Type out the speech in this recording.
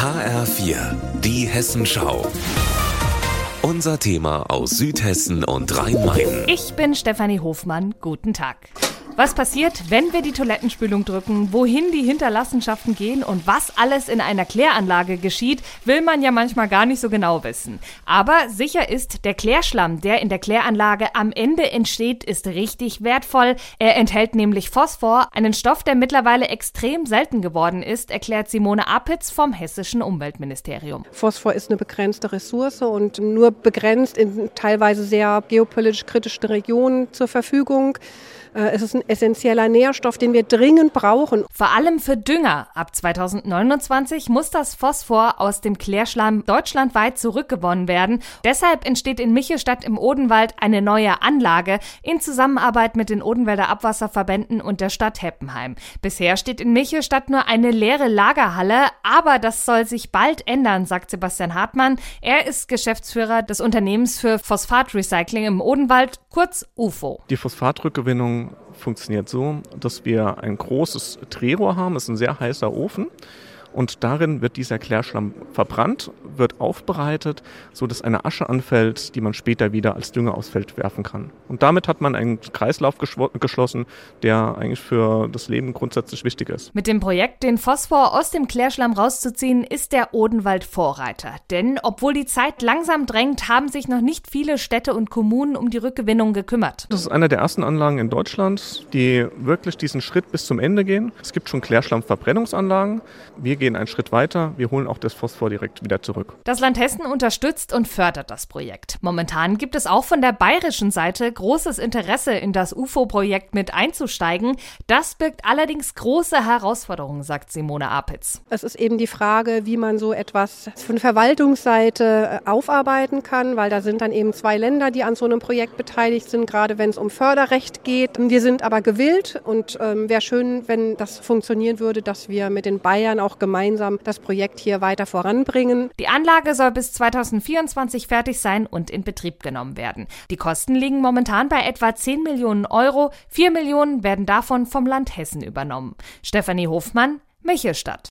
HR4, die Hessenschau. Unser Thema aus Südhessen und Rhein-Main. Ich bin Stefanie Hofmann. Guten Tag. Was passiert, wenn wir die Toilettenspülung drücken, wohin die Hinterlassenschaften gehen und was alles in einer Kläranlage geschieht, will man ja manchmal gar nicht so genau wissen. Aber sicher ist, der Klärschlamm, der in der Kläranlage am Ende entsteht, ist richtig wertvoll. Er enthält nämlich Phosphor, einen Stoff, der mittlerweile extrem selten geworden ist, erklärt Simone Apitz vom Hessischen Umweltministerium. Phosphor ist eine begrenzte Ressource und nur begrenzt in teilweise sehr geopolitisch kritischen Regionen zur Verfügung. Äh, es ist ein essentieller Nährstoff, den wir dringend brauchen. Vor allem für Dünger. Ab 2029 muss das Phosphor aus dem Klärschlamm deutschlandweit zurückgewonnen werden. Deshalb entsteht in Michelstadt im Odenwald eine neue Anlage in Zusammenarbeit mit den Odenwälder Abwasserverbänden und der Stadt Heppenheim. Bisher steht in Michelstadt nur eine leere Lagerhalle, aber das soll sich bald ändern, sagt Sebastian Hartmann. Er ist Geschäftsführer des Unternehmens für Phosphatrecycling im Odenwald, kurz UFO. Die Phosphatrückgewinnung funktioniert so, dass wir ein großes Drehrohr haben, das ist ein sehr heißer Ofen und darin wird dieser Klärschlamm verbrannt, wird aufbereitet, so dass eine Asche anfällt, die man später wieder als Dünger aufs Feld werfen kann. Und damit hat man einen Kreislauf geschlossen, der eigentlich für das Leben grundsätzlich wichtig ist. Mit dem Projekt, den Phosphor aus dem Klärschlamm rauszuziehen, ist der Odenwald Vorreiter. Denn obwohl die Zeit langsam drängt, haben sich noch nicht viele Städte und Kommunen um die Rückgewinnung gekümmert. Das ist eine der ersten Anlagen in Deutschland, die wirklich diesen Schritt bis zum Ende gehen. Es gibt schon Klärschlammverbrennungsanlagen. Wir gehen einen Schritt weiter. Wir holen auch das Phosphor direkt wieder zurück. Das Land Hessen unterstützt und fördert das Projekt. Momentan gibt es auch von der bayerischen Seite großes Interesse, in das UFO-Projekt mit einzusteigen. Das birgt allerdings große Herausforderungen, sagt Simone Apitz. Es ist eben die Frage, wie man so etwas von Verwaltungsseite äh, aufarbeiten kann, weil da sind dann eben zwei Länder, die an so einem Projekt beteiligt sind, gerade wenn es um Förderrecht geht. Wir sind aber gewillt und ähm, wäre schön, wenn das funktionieren würde, dass wir mit den Bayern auch gemeinsam gemeinsam das Projekt hier weiter voranbringen. Die Anlage soll bis 2024 fertig sein und in Betrieb genommen werden. Die Kosten liegen momentan bei etwa 10 Millionen Euro. 4 Millionen werden davon vom Land Hessen übernommen. Stefanie Hofmann, Michelstadt.